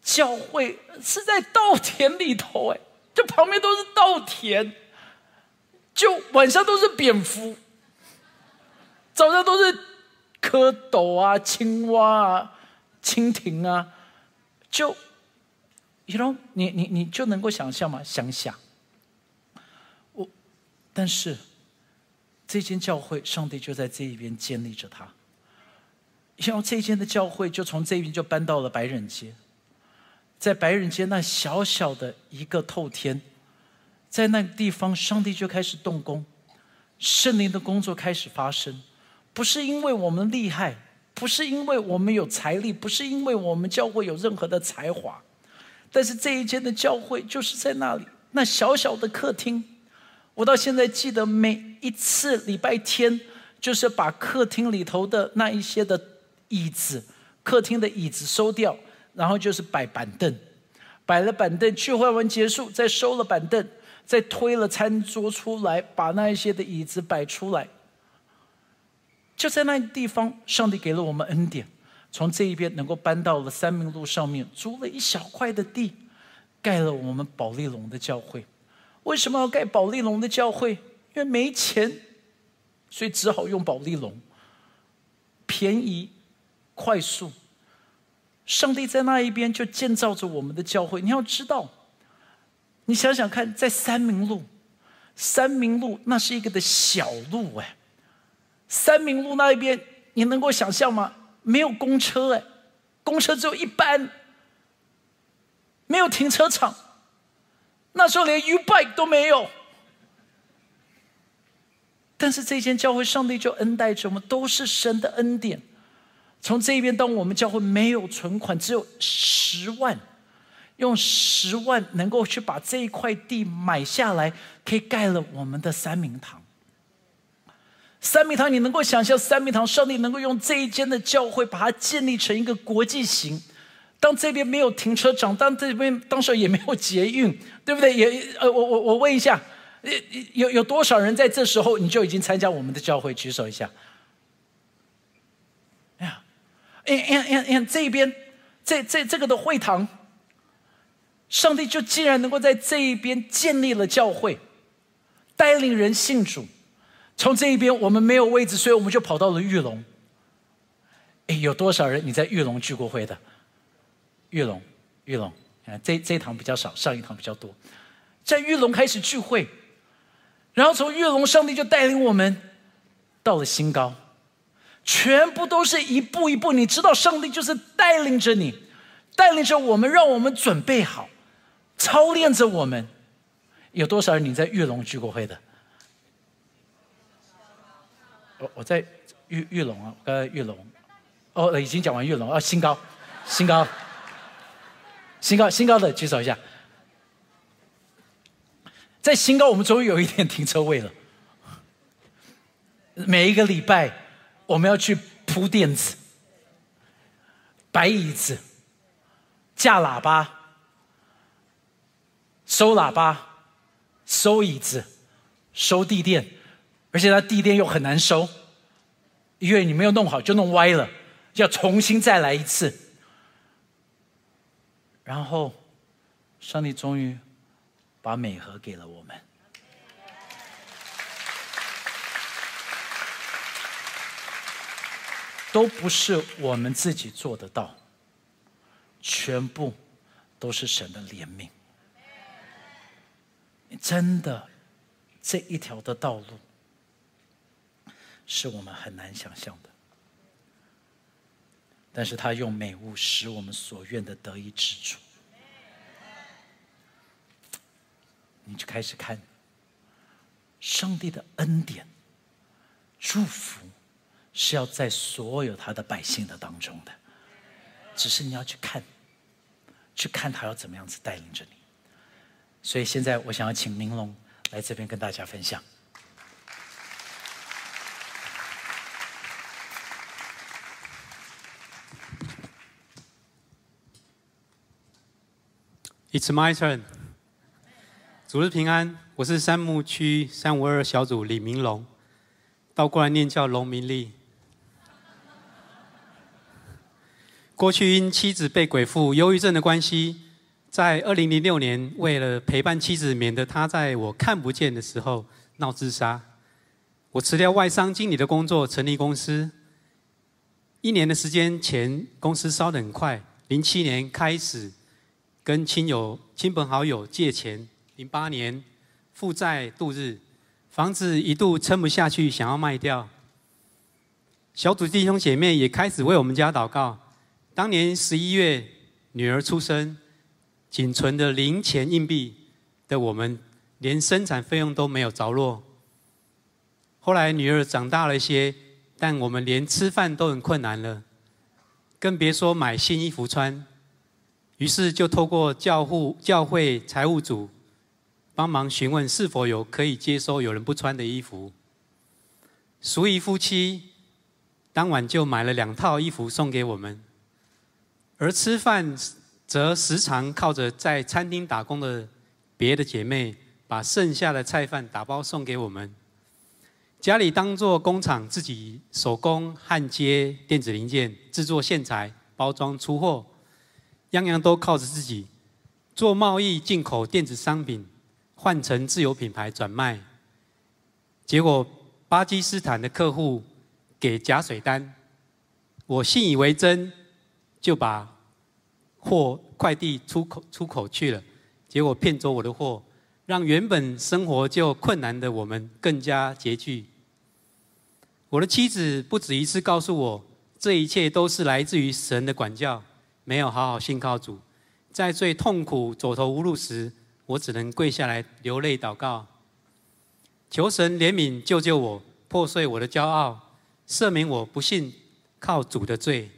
教会是在稻田里头，哎，就旁边都是稻田，就晚上都是蝙蝠，早上都是蝌蚪啊、青蛙啊、蜻蜓啊。就，you know，你你你就能够想象吗？想想，我，但是这间教会，上帝就在这一边建立着他。然后这间的教会就从这边就搬到了白人街，在白人街那小小的一个透天，在那个地方，上帝就开始动工，圣灵的工作开始发生，不是因为我们厉害。不是因为我们有财力，不是因为我们教会有任何的才华，但是这一间的教会就是在那里，那小小的客厅，我到现在记得每一次礼拜天，就是把客厅里头的那一些的椅子，客厅的椅子收掉，然后就是摆板凳，摆了板凳，聚会完结束，再收了板凳，再推了餐桌出来，把那一些的椅子摆出来。就在那地方，上帝给了我们恩典，从这一边能够搬到了三明路上面，租了一小块的地，盖了我们保利龙的教会。为什么要盖保利龙的教会？因为没钱，所以只好用保利龙，便宜、快速。上帝在那一边就建造着我们的教会。你要知道，你想想看，在三明路，三明路那是一个的小路哎。三明路那一边，你能够想象吗？没有公车哎，公车只有一班，没有停车场，那时候连 U bike 都没有。但是这间教会，上帝就恩待着我们，都是神的恩典。从这一边，当我们教会没有存款，只有十万，用十万能够去把这一块地买下来，可以盖了我们的三明堂。三明堂，你能够想象三明堂，上帝能够用这一间的教会把它建立成一个国际型。当这边没有停车场，当这边当时也没有捷运，对不对？也呃，我我我问一下。有有多少人在这时候你就已经参加我们的教会？举手一下。哎呀，哎呀哎呀哎哎，这一边这这这个的会堂，上帝就竟然能够在这一边建立了教会，带领人信主。从这一边我们没有位置，所以我们就跑到了玉龙。哎，有多少人你在玉龙聚过会的？玉龙，玉龙，这这一堂比较少，上一堂比较多，在玉龙开始聚会。然后从玉龙，上帝就带领我们到了新高，全部都是一步一步。你知道，上帝就是带领着你，带领着我们，让我们准备好，操练着我们。有多少人你在玉龙聚过会的？我我在玉玉龙啊，刚才玉龙，哦，已经讲完玉龙，啊，新高，新高，新高，新高的举手一下。在新高，我们终于有一点停车位了。每一个礼拜，我们要去铺垫子、摆椅子、架喇叭、收喇叭、收椅子、收地垫，而且它地垫又很难收，因为你没有弄好就弄歪了，要重新再来一次。然后，上帝终于。把美和给了我们，都不是我们自己做得到，全部都是神的怜悯。真的，这一条的道路是我们很难想象的，但是他用美物使我们所愿的得以止住。你就开始看，上帝的恩典、祝福是要在所有他的百姓的当中的，只是你要去看，去看他要怎么样子带领着你。所以现在我想要请明龙来这边跟大家分享。It's my turn. 主日平安，我是三木区三五二小组李明龙，倒过来念叫龙明利。过去因妻子被鬼附、忧郁症的关系，在二零零六年，为了陪伴妻子，免得她在我看不见的时候闹自杀，我辞掉外商经理的工作，成立公司。一年的时间前，公司烧得很快。零七年开始，跟亲友、亲朋好友借钱。零八年负债度日，房子一度撑不下去，想要卖掉。小组弟兄姐妹也开始为我们家祷告。当年十一月，女儿出生，仅存的零钱硬币的我们，连生产费用都没有着落。后来女儿长大了一些，但我们连吃饭都很困难了，更别说买新衣服穿。于是就透过教户教会财务组。帮忙询问是否有可以接收有人不穿的衣服。淑仪夫妻当晚就买了两套衣服送给我们，而吃饭则时常靠着在餐厅打工的别的姐妹，把剩下的菜饭打包送给我们。家里当做工厂，自己手工焊接电子零件、制作线材、包装出货，样样都靠着自己。做贸易进口电子商品。换成自有品牌转卖，结果巴基斯坦的客户给假水单，我信以为真，就把货快递出口出口去了，结果骗走我的货，让原本生活就困难的我们更加拮据。我的妻子不止一次告诉我，这一切都是来自于神的管教，没有好好信靠主，在最痛苦、走投无路时。我只能跪下来流泪祷告，求神怜悯救救我，破碎我的骄傲，赦免我不信靠主的罪。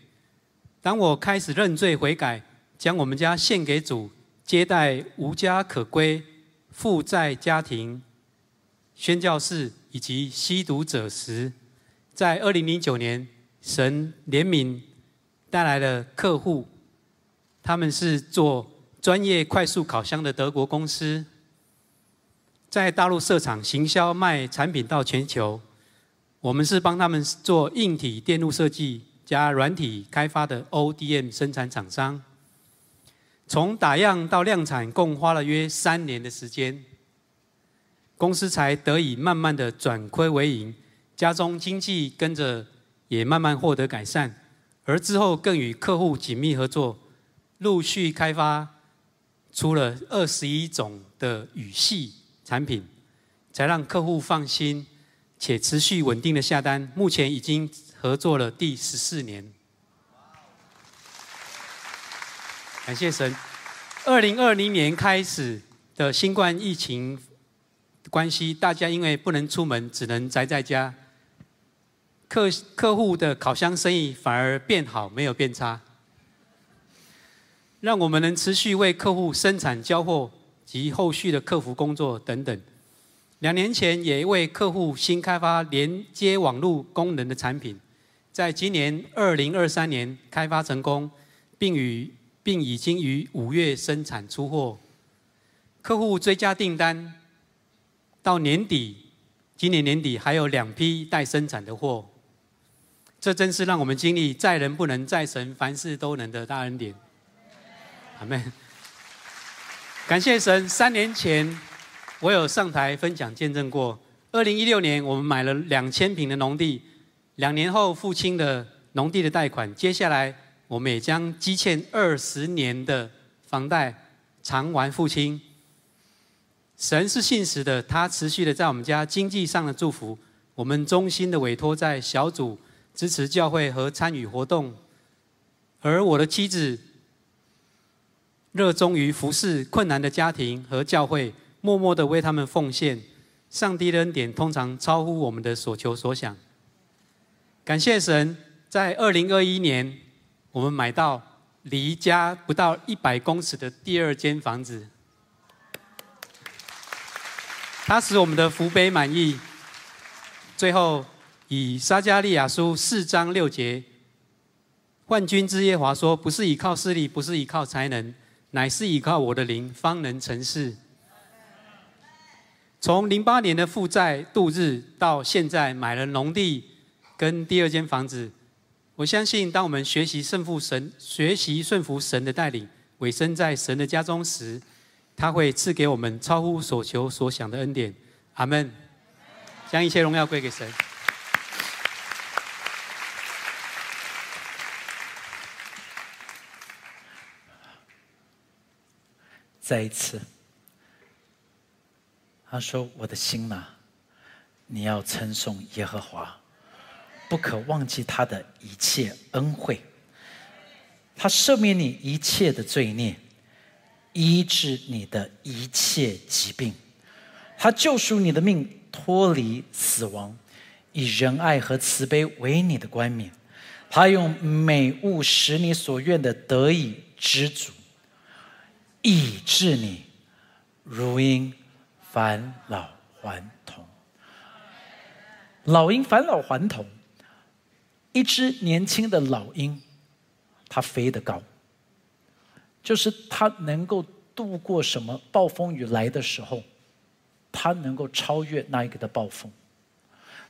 当我开始认罪悔改，将我们家献给主，接待无家可归、负债家庭、宣教士以及吸毒者时，在二零零九年，神怜悯带来了客户，他们是做专业快速烤箱的德国公司，在大陆设厂行销卖产品到全球。我们是帮他们做硬体电路设计加软体开发的 ODM 生产厂商。从打样到量产，共花了约三年的时间，公司才得以慢慢的转亏为盈，家中经济跟着也慢慢获得改善。而之后更与客户紧密合作，陆续开发出了二十一种的语系产品，才让客户放心。且持续稳定的下单，目前已经合作了第十四年。感谢神，二零二零年开始的新冠疫情关系，大家因为不能出门，只能宅在家。客客户的烤箱生意反而变好，没有变差，让我们能持续为客户生产交货及后续的客服工作等等。两年前也为客户新开发连接网络功能的产品，在今年二零二三年开发成功，并与并已经于五月生产出货。客户追加订单，到年底，今年年底还有两批待生产的货。这真是让我们经历在人不能，在神凡事都能的大恩典。阿门。感谢神，三年前。我有上台分享见证过。二零一六年，我们买了两千平的农地，两年后付清的农地的贷款。接下来，我们也将积欠二十年的房贷偿还付清。神是信实的，他持续的在我们家经济上的祝福。我们衷心的委托在小组支持教会和参与活动，而我的妻子热衷于服侍困难的家庭和教会。默默的为他们奉献，上帝的恩典通常超乎我们的所求所想。感谢神，在二零二一年，我们买到离家不到一百公尺的第二间房子，它使我们的福杯满意。最后，以撒加利亚书四章六节，冠军之耶华说：“不是依靠势力，不是依靠才能，乃是依靠我的灵，方能成事。”从零八年的负债度日到现在买了农地跟第二间房子，我相信当我们学习胜负神、学习顺服神的带领，委身在神的家中时，他会赐给我们超乎所求所想的恩典。阿门。将一切荣耀归给神。再一次。他说：“我的心呐，你要称颂耶和华，不可忘记他的一切恩惠。他赦免你一切的罪孽，医治你的一切疾病。他救赎你的命，脱离死亡，以仁爱和慈悲为你的冠冕。他用美物使你所愿的得以知足，医治你如鹰。”返老还童，老鹰返老还童。一只年轻的老鹰，它飞得高，就是它能够度过什么暴风雨来的时候，它能够超越那一个的暴风，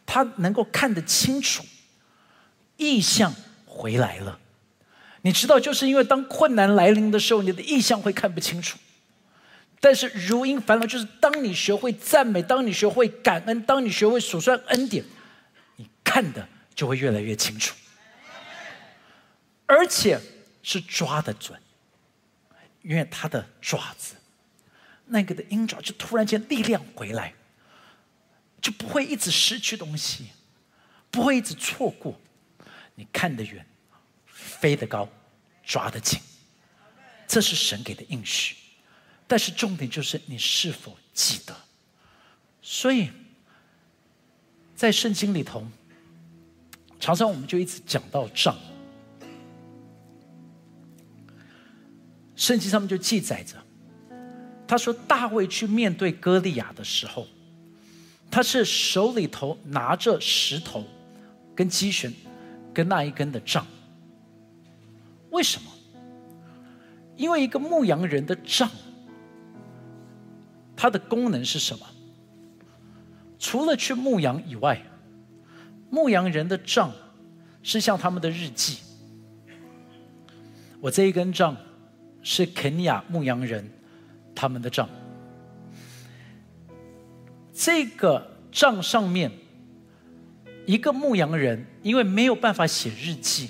它能够看得清楚，意象回来了。你知道，就是因为当困难来临的时候，你的意象会看不清楚。但是如因烦恼，就是当你学会赞美，当你学会感恩，当你学会数算恩典，你看的就会越来越清楚，而且是抓得准，因为他的爪子，那个的鹰爪就突然间力量回来，就不会一直失去东西，不会一直错过，你看得远，飞得高，抓得紧，这是神给的应许。但是重点就是你是否记得。所以，在圣经里头，常常我们就一直讲到账。圣经上面就记载着，他说大卫去面对歌利亚的时候，他是手里头拿着石头，跟鸡弦，跟那一根的杖。为什么？因为一个牧羊人的杖，它的功能是什么？除了去牧羊以外，牧羊人的杖是像他们的日记。我这一根杖。是肯尼亚牧羊人他们的账，这个账上面，一个牧羊人因为没有办法写日记，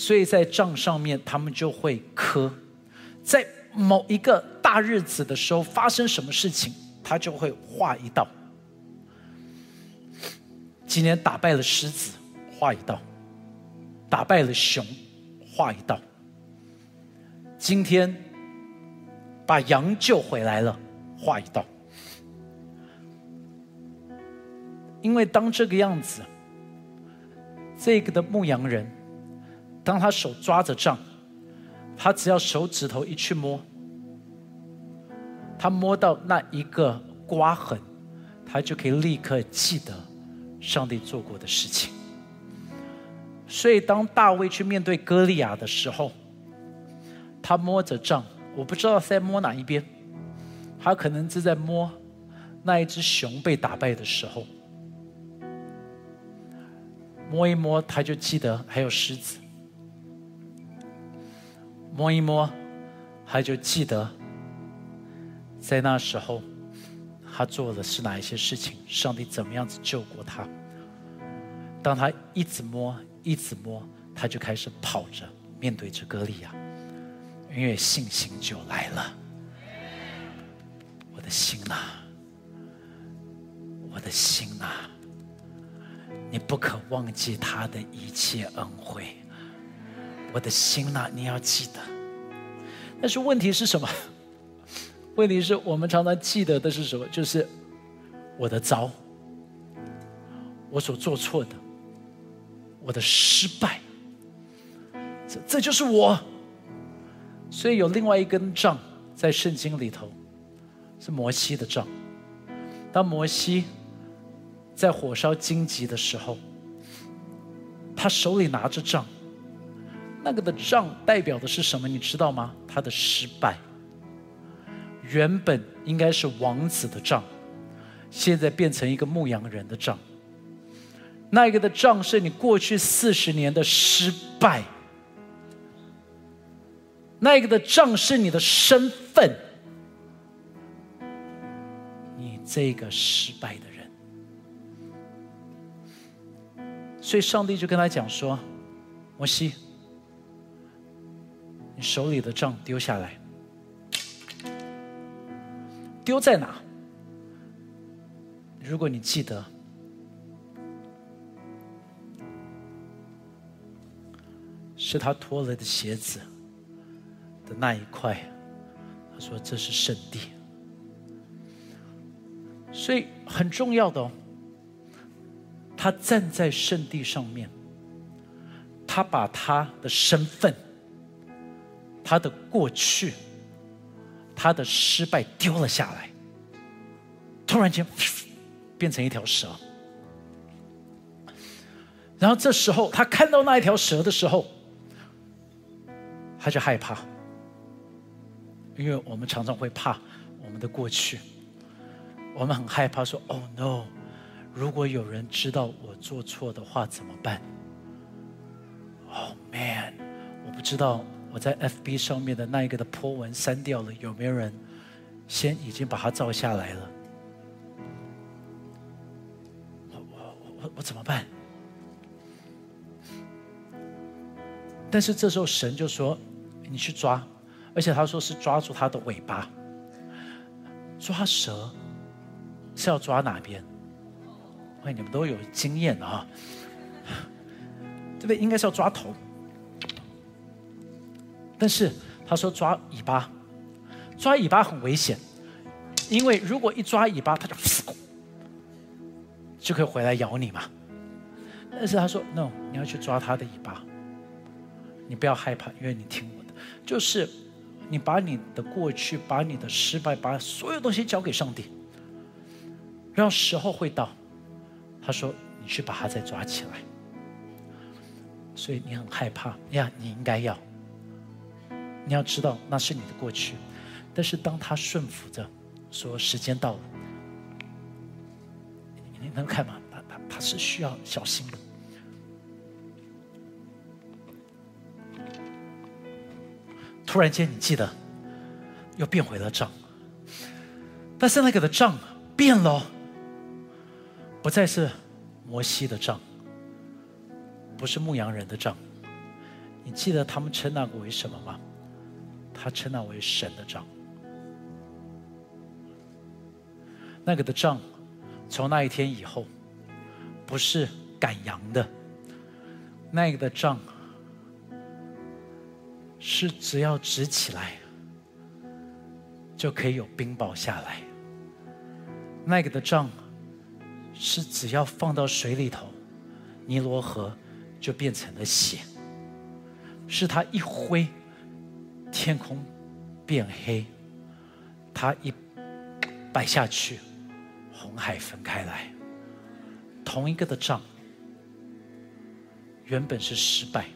所以在账上面他们就会刻，在某一个大日子的时候发生什么事情，他就会画一道。今天打败了狮子，画一道；打败了熊，画一道。今天把羊救回来了，画一道。因为当这个样子，这个的牧羊人，当他手抓着杖，他只要手指头一去摸，他摸到那一个刮痕，他就可以立刻记得上帝做过的事情。所以，当大卫去面对歌利亚的时候，他摸着杖，我不知道在摸哪一边。他可能是在摸那一只熊被打败的时候，摸一摸他就记得还有狮子，摸一摸他就记得在那时候他做的是哪一些事情，上帝怎么样子救过他。当他一直摸，一直摸，他就开始跑着面对着歌利亚。因为信心就来了，我的心呐，我的心呐，你不可忘记他的一切恩惠。我的心呐，你要记得。但是问题是什么？问题是我们常常记得的是什么？就是我的糟，我所做错的，我的失败，这这就是我。所以有另外一根杖在圣经里头，是摩西的杖。当摩西在火烧荆棘的时候，他手里拿着杖，那个的杖代表的是什么？你知道吗？他的失败。原本应该是王子的杖，现在变成一个牧羊人的杖。那个的杖是你过去四十年的失败。那个的仗是你的身份，你这个失败的人，所以上帝就跟他讲说：“摩西，你手里的杖丢下来，丢在哪？如果你记得，是他脱了的鞋子。”的那一块，他说这是圣地，所以很重要的哦。他站在圣地上面，他把他的身份、他的过去、他的失败丢了下来，突然间变成一条蛇，然后这时候他看到那一条蛇的时候，他就害怕。因为我们常常会怕我们的过去，我们很害怕说：“Oh no！如果有人知道我做错的话怎么办？”Oh man！我不知道我在 FB 上面的那一个的 po 文删掉了，有没有人先已经把它照下来了？我我我我怎么办？但是这时候神就说：“你去抓。”而且他说是抓住它的尾巴，抓蛇是要抓哪边？喂，你们都有经验啊，对不对？应该是要抓头，但是他说抓尾巴，抓尾巴很危险，因为如果一抓尾巴，它就 就可以回来咬你嘛。但是他说：“no，你要去抓它的尾巴，你不要害怕，因为你听我的，就是你把你的过去、把你的失败、把所有东西交给上帝，让时候会到。”他说：“你去把它再抓起来。”所以你很害怕呀，你应该要。你要知道那是你的过去，但是当他顺服着，说时间到了，你能看吗？他他他是需要小心的。突然间，你记得又变回了账，但是那个的账变了，不再是摩西的账，不是牧羊人的账。你记得他们称那个为什么吗？他称那为神的账。那个的账，从那一天以后，不是赶羊的，那个的账。是只要直起来，就可以有冰雹下来。那个的杖是只要放到水里头，尼罗河就变成了血。是他一挥，天空变黑；他一摆下去，红海分开来。同一个的杖，原本是失败。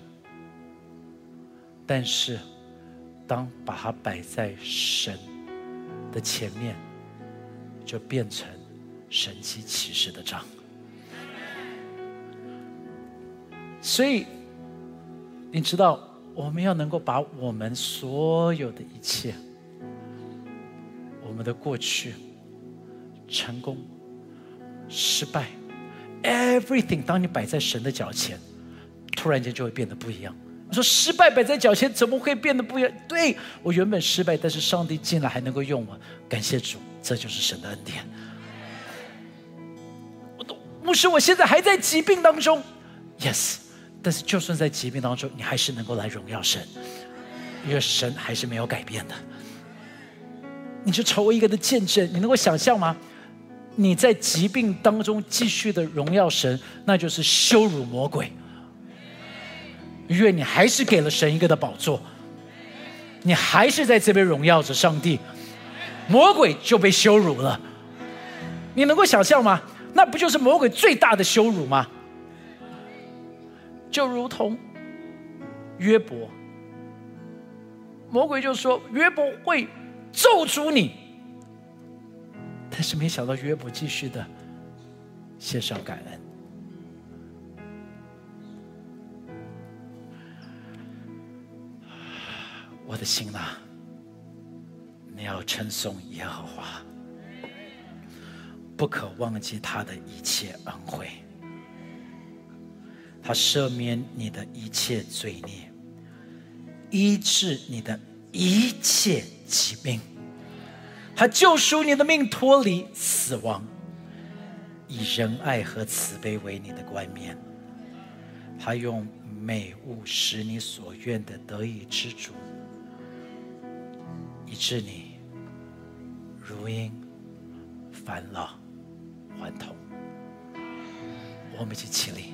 但是，当把它摆在神的前面，就变成神迹奇事的章。所以，你知道，我们要能够把我们所有的一切，我们的过去、成功、失败，everything，当你摆在神的脚前，突然间就会变得不一样。你说失败摆在脚前，怎么会变得不一样？对我原本失败，但是上帝进来还能够用我，感谢主，这就是神的恩典。我都牧师，我现在还在疾病当中，yes，但是就算在疾病当中，你还是能够来荣耀神，因为神还是没有改变的。你就成为一个的见证，你能够想象吗？你在疾病当中继续的荣耀神，那就是羞辱魔鬼。因为你还是给了神一个的宝座，你还是在这边荣耀着上帝，魔鬼就被羞辱了。你能够想象吗？那不就是魔鬼最大的羞辱吗？就如同约伯，魔鬼就说约伯会咒诅你，但是没想到约伯继续的献上感恩。我的心呐，你要称颂耶和华，不可忘记他的一切恩惠。他赦免你的一切罪孽，医治你的一切疾病。他救赎你的命，脱离死亡，以仁爱和慈悲为你的冠冕。他用美物使你所愿的得以知足。以致你如因返老还童。我们一起起立。